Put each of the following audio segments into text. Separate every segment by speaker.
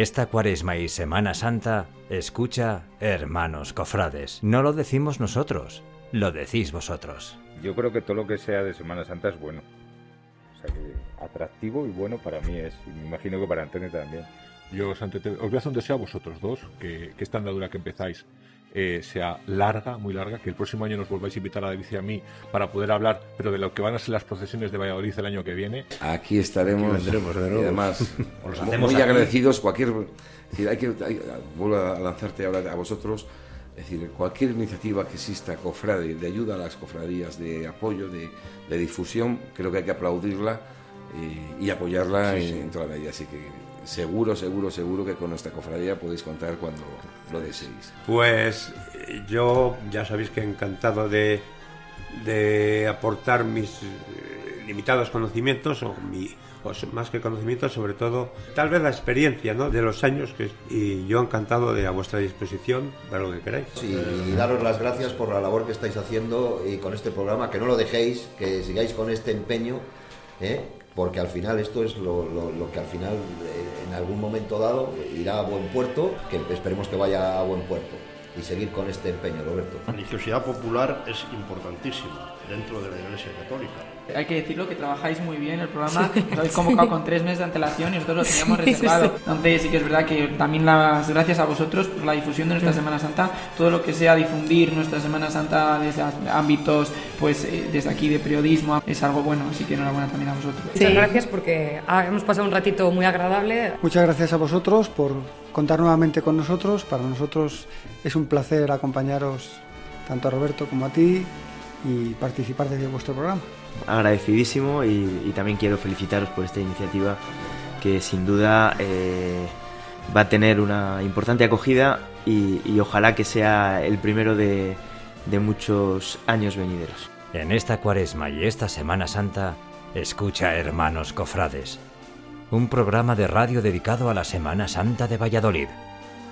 Speaker 1: esta cuaresma y Semana Santa, escucha, hermanos cofrades. No lo decimos nosotros, lo decís vosotros.
Speaker 2: Yo creo que todo lo que sea de Semana Santa es bueno. O sea que atractivo y bueno para mí es. Y me imagino que para Antonio también.
Speaker 3: Yo os, ante- os voy a hacer un deseo a vosotros dos, que, que esta andadura que empezáis eh, sea larga, muy larga, que el próximo año nos volváis a invitar a David y a mí para poder hablar, pero de lo que van a ser las procesiones de Valladolid el año que viene.
Speaker 4: Aquí estaremos.
Speaker 5: Aquí vendremos de nuevo.
Speaker 4: Y además,
Speaker 5: Os
Speaker 4: muy,
Speaker 5: hacemos
Speaker 4: muy
Speaker 5: aquí.
Speaker 4: agradecidos. Cualquier. decir, hay que, hay- vuelvo a lanzarte ahora a vosotros. Es decir, cualquier iniciativa que exista, cofrade, de ayuda a las cofradías, de apoyo, de, de difusión, creo que hay que aplaudirla eh, y apoyarla en, en toda la medida. Así que seguro, seguro, seguro que con nuestra cofradía podéis contar cuando lo deseéis.
Speaker 6: Pues yo ya sabéis que encantado de, de aportar mis eh, limitados conocimientos o, mi, o s- más que conocimientos, sobre todo tal vez la experiencia ¿no? de los años que, y yo encantado de a vuestra disposición para lo que queráis.
Speaker 5: Sí, y daros las gracias por la labor que estáis haciendo y con este programa, que no lo dejéis, que sigáis con este empeño, ¿eh? porque al final esto es lo, que al final eh, en algún momento dado irá a buen puerto, que esperemos que vaya a buen puerto. Y seguir con este empeño, Roberto.
Speaker 7: La religiosidad popular es importantísima dentro de la Iglesia Católica.
Speaker 8: Hay que decirlo que trabajáis muy bien el programa. Os habéis convocado con tres meses de antelación y nosotros lo teníamos reservado. Entonces sí que es verdad que también las gracias a vosotros por la difusión de nuestra Semana Santa. Todo lo que sea difundir nuestra Semana Santa desde ámbitos, pues eh, desde aquí de periodismo, es algo bueno. Así que enhorabuena también a vosotros.
Speaker 9: Muchas gracias porque ah, hemos pasado un ratito muy agradable.
Speaker 10: Muchas gracias a vosotros por contar nuevamente con nosotros. Para nosotros es un placer acompañaros tanto a Roberto como a ti y participar desde vuestro programa.
Speaker 11: agradecidísimo y, y también quiero felicitaros por esta iniciativa que sin duda eh, va a tener una importante acogida y, y ojalá que sea el primero de, de muchos años venideros.
Speaker 1: En esta cuaresma y esta Semana Santa, escucha Hermanos Cofrades, un programa de radio dedicado a la Semana Santa de Valladolid.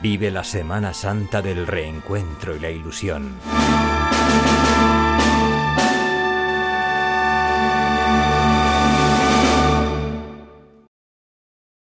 Speaker 1: Vive la Semana Santa del reencuentro y la ilusión.